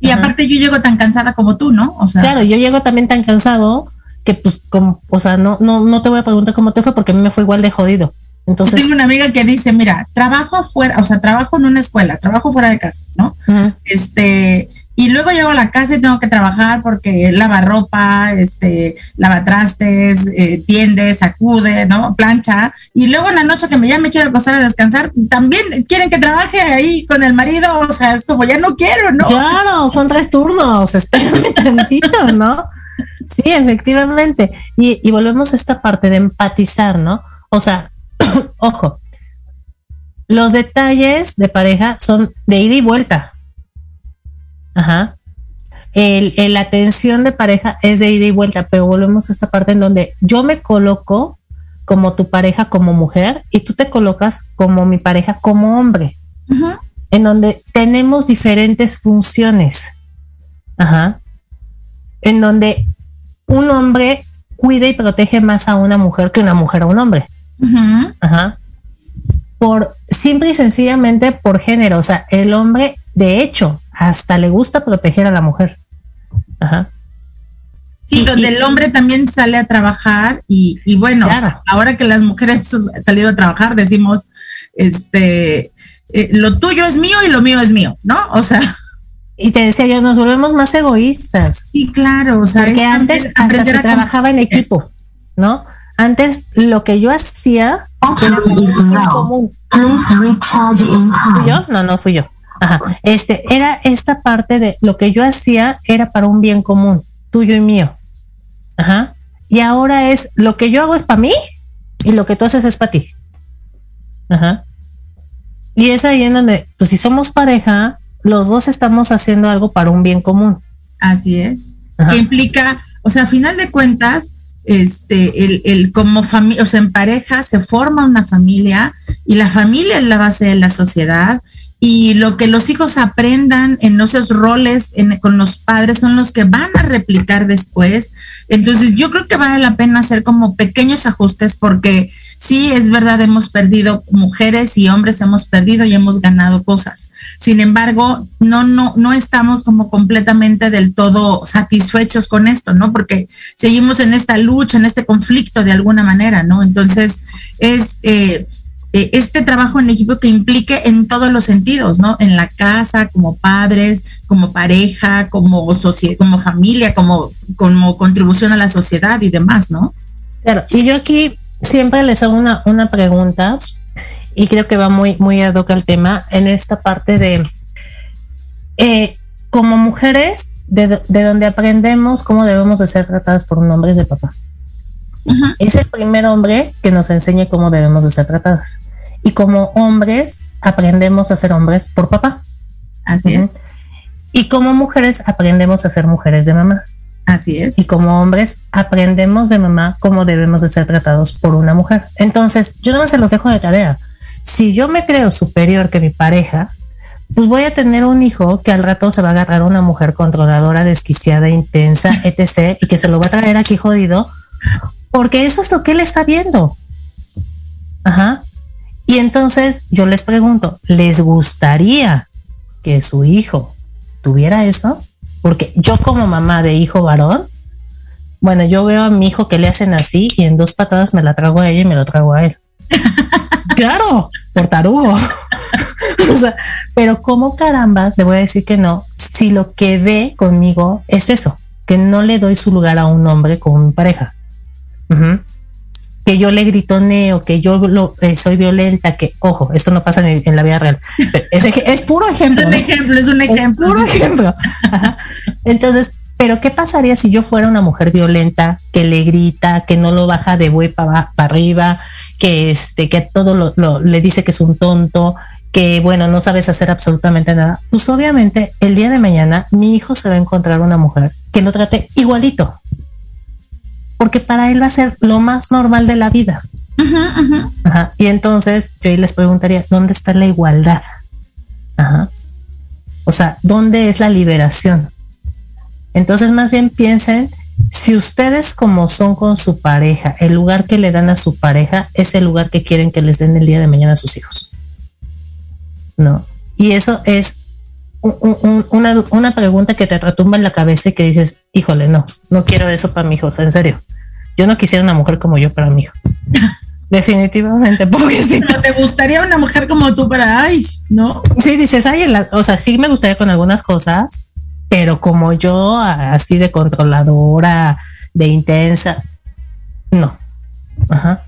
Y Ajá. aparte yo llego tan cansada como tú, ¿no? O sea, claro yo llego también tan cansado que pues como o sea no no no te voy a preguntar cómo te fue porque a mí me fue igual de jodido entonces tengo una amiga que dice, mira, trabajo afuera, o sea, trabajo en una escuela, trabajo fuera de casa, ¿no? Este, y luego llego a la casa y tengo que trabajar porque lava ropa, este, lava trastes, eh, tiende, sacude, ¿no? Plancha. Y luego en la noche que me, ya me quiero acostar a descansar, también quieren que trabaje ahí con el marido, o sea, es como ya no quiero, ¿no? claro son tres turnos [LAUGHS] espérame tantito no sí efectivamente y, y volvemos a esta parte de empatizar no o sea [COUGHS] ojo los detalles de pareja son de ida y vuelta Ajá. El, el- la atención de pareja es de ida y vuelta, pero volvemos a esta parte en donde yo me coloco como tu pareja como mujer y tú te colocas como mi pareja como hombre, en donde tenemos diferentes funciones. Ajá. En donde un hombre cuida y protege más a una mujer que una mujer a un hombre. Ajá. Por simple y sencillamente por género. O sea, el hombre, de hecho, hasta le gusta proteger a la mujer. Ajá. Sí, Y- donde y- el hombre también sale a trabajar y, y bueno, Claro. o sea, ahora que las mujeres [LAUGHS] han salido a trabajar, decimos, este, eh, lo tuyo es mío y lo mío es mío, ¿no? O sea, Y te decía yo, nos volvemos más egoístas. sí, claro, o sea, Porque es antes hasta se trabajaba en equipo, ¿no? Antes lo que yo hacía era bien común. ¿Fui yo? No, no fui yo. Ajá. Este, era esta parte de lo que yo hacía era para un bien común, tuyo y mío. Ajá. Y ahora es lo que yo hago es para mí y lo que tú haces es para ti. Ajá. Y es ahí en donde, pues si somos pareja, los dos estamos haciendo algo para un bien común. Así es. Ajá. Que implica, o sea, a final de cuentas, este, el, el como familia, o sea, en pareja se forma una familia y la familia es la base de la sociedad y lo que los hijos aprendan en esos roles con los padres son los que van a replicar después. Entonces, yo creo que vale la pena hacer como pequeños ajustes porque sí, es verdad, hemos perdido mujeres y hombres, hemos perdido y hemos ganado cosas. Sin embargo, no, no, no estamos como completamente del todo satisfechos con esto, ¿no? Porque seguimos en esta lucha, en este conflicto de alguna manera, ¿no? Entonces, es, eh, eh, este trabajo en equipo que implique en todos los sentidos, ¿no? En la casa, como padres, como pareja, como como familia, como, como contribución a la sociedad y demás, ¿no? Claro, y yo aquí siempre les hago una, una pregunta y creo que va muy, muy ad hoc al tema en esta parte de, eh, como mujeres, de, de donde aprendemos cómo debemos de ser tratadas por un hombre de papá. Es el primer hombre que nos enseña cómo debemos de ser tratadas. Y como hombres aprendemos a ser hombres por papá. Así es, Y como mujeres aprendemos a ser mujeres de mamá. así es. Y como hombres aprendemos de mamá cómo debemos de ser tratados por una mujer. Entonces, yo nada más se los dejo de tarea. Si yo me creo superior que mi pareja, pues voy a tener un hijo que al rato se va a agarrar a una mujer controladora, desquiciada, intensa, [LAUGHS] etc. y que se lo va a traer aquí jodido, porque eso es lo que él está viendo. Ajá. Y entonces yo les pregunto, ¿les gustaría que su hijo tuviera eso? Porque yo como mamá de hijo varón, bueno, yo veo a mi hijo que le hacen así y en dos patadas me la trago a ella y me lo trago a él. [LAUGHS] claro, por tarugo. [LAUGHS] o sea, pero como carambas le voy a decir que no, si lo que ve conmigo es eso, que no le doy su lugar a un hombre con mi pareja. Que yo le gritoneo, que yo lo, eh, soy violenta, que, ojo, esto no pasa en, en la vida real. Es, es puro Es ejemplo. un ¿no? ejemplo, es un Es ejemplo. puro ejemplo. Ajá. Entonces, pero ¿qué pasaría si yo fuera una mujer violenta que le grita, que no lo baja de buey para arriba, que este, que todo lo, lo- le dice que es un tonto, que bueno, no sabes hacer absolutamente nada? Pues obviamente el día de mañana mi hijo se va a encontrar una mujer que lo trate igualito. Porque para él va a ser lo más normal de la vida. Ajá, ajá. Ajá. Y entonces yo ahí les preguntaría, ¿dónde está la igualdad? Ajá. O sea, ¿dónde es la liberación? Entonces, más bien piensen, si ustedes como son con su pareja, el lugar que le dan a su pareja es el lugar que quieren que les den el día de mañana a sus hijos. ¿No? Y eso es un- un- un- una, una pregunta que te retumba en la cabeza y que dices, híjole, no, no quiero eso para mi hijo, o sea, en serio. Yo no quisiera una mujer como yo para mi hijo. [LAUGHS] Definitivamente, pobrecito. Pero te gustaría una mujer como tú para, ay, ¿no? Sí, dices, ay, la- o sea, sí me gustaría con algunas cosas, pero como yo, así de controladora, de intensa, no. Ajá.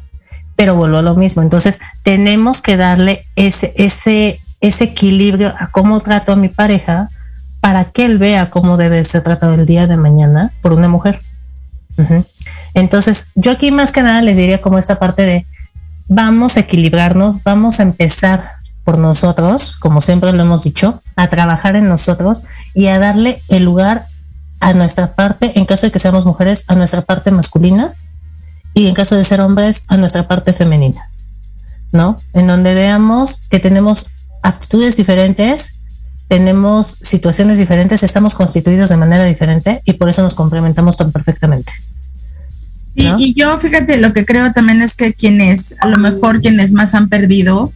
Pero vuelvo a lo mismo. Entonces, tenemos que darle ese, ese, ese equilibrio a cómo trato a mi pareja para que él vea cómo debe ser tratado el día de mañana por una mujer. Ujú. Entonces, yo aquí más que nada les diría como esta parte de vamos a equilibrarnos, vamos a empezar por nosotros, como siempre lo hemos dicho, a trabajar en nosotros y a darle el lugar a nuestra parte, en caso de que seamos mujeres, a nuestra parte masculina y en caso de ser hombres, a nuestra parte femenina, ¿no? En donde veamos que tenemos actitudes diferentes, tenemos situaciones diferentes, estamos constituidos de manera diferente y por eso nos complementamos tan perfectamente. Y, ¿No? y yo, fíjate, lo que creo también es que quienes, a lo mejor quienes más han perdido,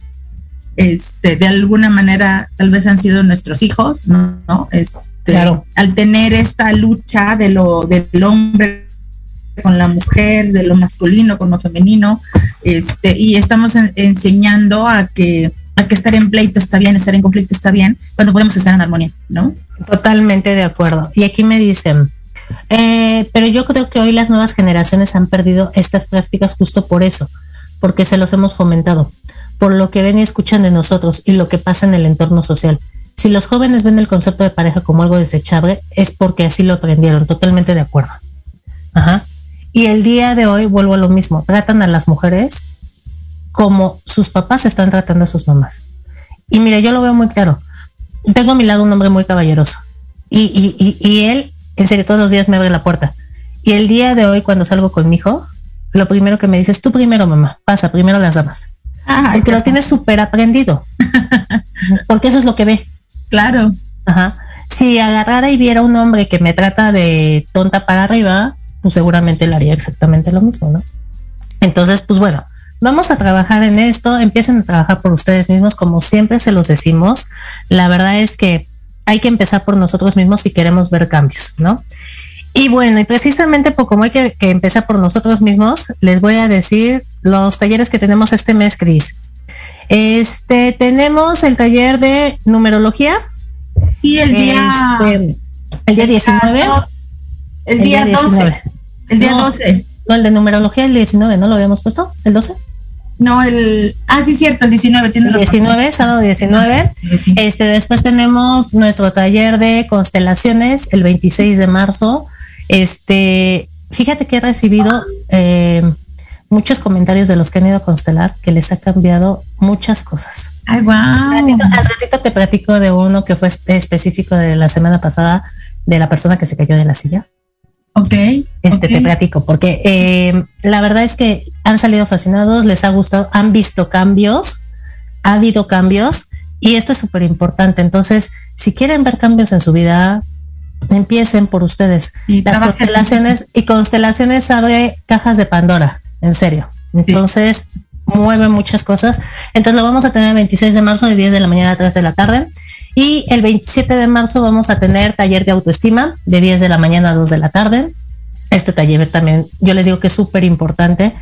este, de alguna manera, tal vez han sido nuestros hijos, ¿no? ¿No? Este, Claro. Al tener esta lucha de lo, del hombre con la mujer, de lo masculino con lo femenino, este, y estamos en- enseñando a que, a que estar en pleito está bien, estar en conflicto está bien, cuando podemos estar en armonía, ¿no? Totalmente de acuerdo. Y aquí me dicen, eh, pero yo creo que hoy las nuevas generaciones han perdido estas prácticas justo por eso, porque se los hemos fomentado, por lo que ven y escuchan de nosotros y lo que pasa en el entorno social. Si los jóvenes ven el concepto de pareja como algo desechable, es porque así lo aprendieron, totalmente de acuerdo. Ajá. Y el día de hoy vuelvo a lo mismo, tratan a las mujeres como sus papás están tratando a sus mamás. Y mire, yo lo veo muy claro. Tengo a mi lado un hombre muy caballeroso. Y, y, y, y él, en serio, todos los días me abre la puerta. Y el día de hoy, cuando salgo con mi hijo, lo primero que me dice es tú primero, mamá, pasa, primero las damas. Ay, Porque lo tienes súper aprendido. [LAUGHS] Porque eso es lo que ve. claro. Ajá. Si agarrara y viera un hombre que me trata de tonta para arriba, pues seguramente le haría exactamente lo mismo, ¿no? Entonces, pues bueno, vamos a trabajar en esto, empiecen a trabajar por ustedes mismos, como siempre se los decimos. La verdad es que hay que empezar por nosotros mismos si queremos ver cambios, ¿no? Y bueno, y precisamente por como hay que, que empezar por nosotros mismos, les voy a decir los talleres que tenemos este mes, Cris. Este, tenemos el taller de numerología. Sí, el día. Este, el día 19. El día 12. El día No. 12. No, el de numerología el 19, ¿no lo habíamos puesto? ¿El 12? No, el. Ah, sí, cierto, el 19. El Tienes razón. 19, sábado 19. Sí. Este, después tenemos nuestro taller de constelaciones el 26 de marzo. Este, fíjate que he recibido eh, muchos comentarios de los que han ido a constelar que les ha cambiado muchas cosas. Ay, Al wow. ratito, al ratito te platico de uno que fue espe- específico de la semana pasada de la persona que se cayó de la silla. Ok. Este te platico, porque eh, la verdad es que han salido fascinados, les ha gustado, han visto cambios, ha habido cambios y esto es súper importante. Entonces, si quieren ver cambios en su vida, empiecen por ustedes. Y Las constelaciones y constelaciones abre cajas de Pandora, en serio. Entonces, mueve muchas cosas. Entonces, lo vamos a tener el 26 de marzo de 10 de la mañana a 3 de la tarde. Y el 27 de marzo vamos a tener taller de autoestima de 10 de la mañana a 2 de la tarde. Este taller también, yo les digo que es súper importante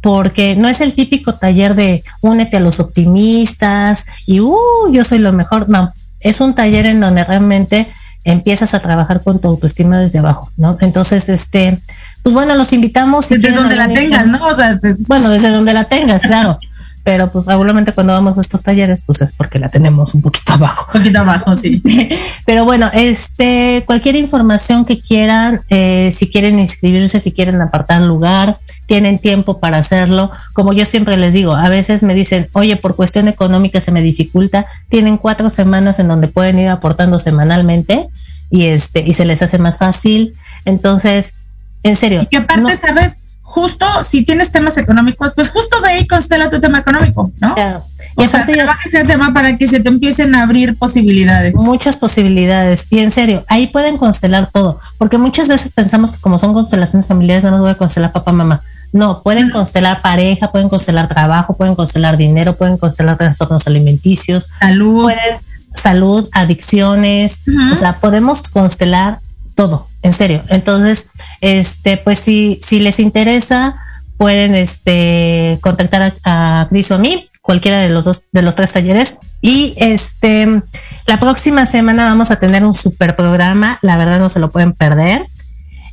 porque no es el típico taller de únete a los optimistas y uh, yo soy lo mejor. No, es un taller en donde realmente empiezas a trabajar con tu autoestima desde abajo, ¿no? Entonces, este, pues bueno, los invitamos. si Desde donde la tengas, ¿no? O sea, te- Bueno, desde donde la tengas, claro. Pero pues regularmente cuando vamos a estos talleres, pues es porque la tenemos un poquito [LAUGHS] abajo. un poquito abajo, sí. [LAUGHS] Pero bueno, este, cualquier información que quieran, eh, si quieren inscribirse, si quieren apartar lugar, tienen tiempo para hacerlo. Como yo siempre les digo, a veces me dicen, oye, por cuestión económica se me dificulta. Tienen cuatro semanas en donde pueden ir aportando semanalmente y este, y se les hace más fácil. Entonces, en serio. Y que aparte, no- ¿sabes? Justo si tienes temas económicos, pues justo ve y constela tu tema económico, ¿no? Claro. O Y sea, trabaja ese tema para que se te empiecen a abrir posibilidades. muchas posibilidades y en serio, ahí pueden constelar todo, porque muchas veces pensamos que como son constelaciones familiares, nada más voy a constelar papá, mamá. No, pueden constelar pareja, pueden constelar trabajo, pueden constelar dinero, pueden constelar trastornos alimenticios, Salud. pueden salud, adicciones, o sea, podemos constelar todo, en serio. Entonces, este, pues si, si les interesa, pueden este contactar a, Cris o a mí, cualquiera de los dos, de los tres talleres. Y este, la próxima semana vamos a tener un super programa, la verdad no se lo pueden perder.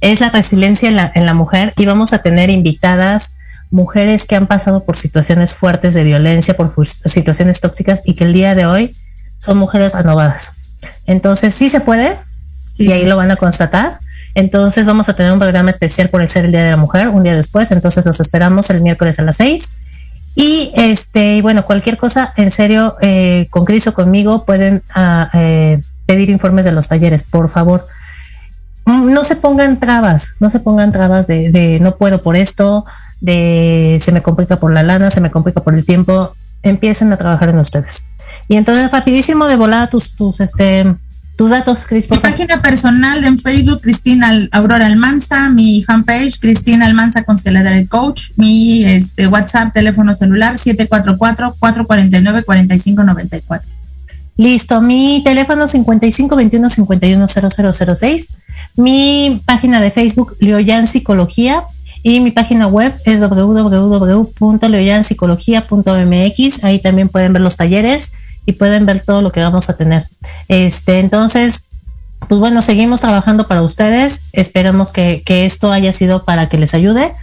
Es la resiliencia en la, en la mujer y vamos a tener invitadas mujeres que han pasado por situaciones fuertes de violencia, por situaciones tóxicas y que el día de hoy son mujeres renovadas. Entonces, sí se puede, y ahí lo van a constatar. Entonces vamos a tener un programa especial por el ser el Día de la Mujer, un día después, entonces los esperamos el miércoles a las seis. Y este, bueno, cualquier cosa, en serio, eh, con Cris o conmigo pueden ah, eh, pedir informes de los talleres, por favor. No se pongan trabas, no se pongan trabas de, de no puedo por esto, de se me complica por la lana, se me complica por el tiempo. Empiecen a trabajar en ustedes. Y entonces, rapidísimo de volada tus, tus, este, tus datos, Cris, Mi página personal en Facebook, Cristina Aurora Almanza, mi fanpage, Cristina Almanza Consteladora Coach, mi este, WhatsApp, teléfono celular, 744-449-4594. Listo, mi teléfono 55 21 51 0006, mi página de Facebook Leoyan Psicología y mi página web es www.leoyanpsicología.mx. Ahí también pueden ver los talleres y pueden ver todo lo que vamos a tener. Este, entonces, pues bueno, seguimos trabajando para ustedes. Esperamos que, que esto haya sido para que les ayude.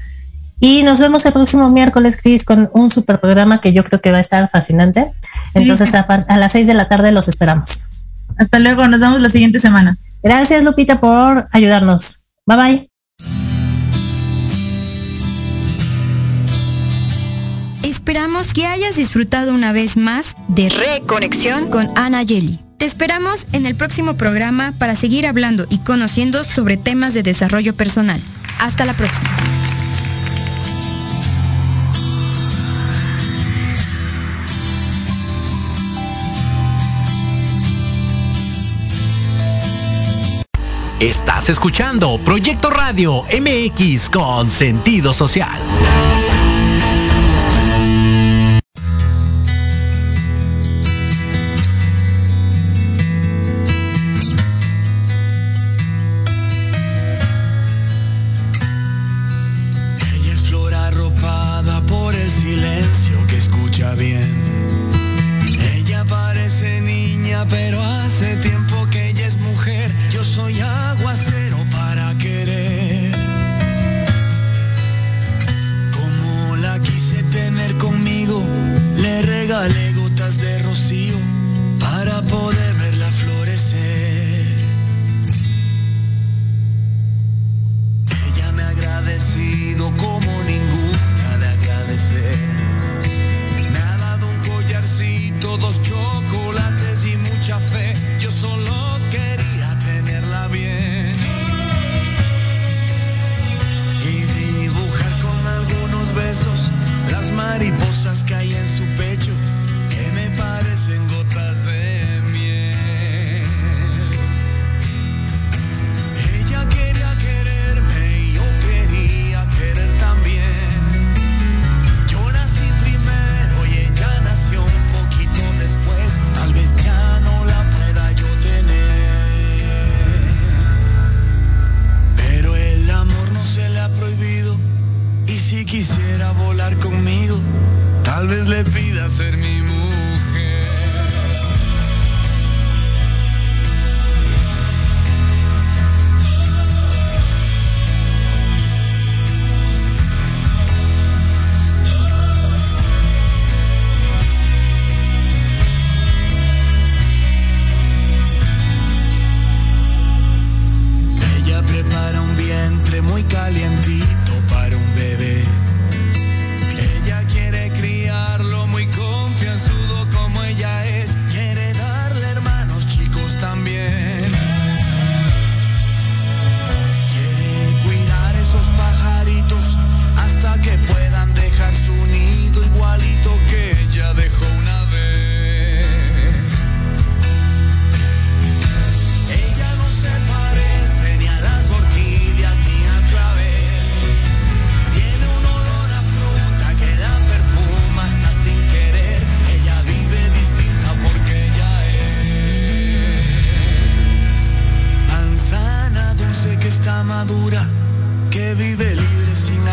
Y nos vemos el próximo miércoles, Cris, con un super programa que yo creo que va a estar fascinante. Entonces, a, las seis de la tarde los esperamos. Hasta luego, nos vemos la siguiente semana. Gracias, Lupita, por ayudarnos. Bye bye. Esperamos que hayas disfrutado una vez más de Reconexión con Ana Yeli. Te esperamos en el próximo programa para seguir hablando y conociendo sobre temas de desarrollo personal. Hasta la próxima. Estás escuchando Proyecto Radio MX con sentido social.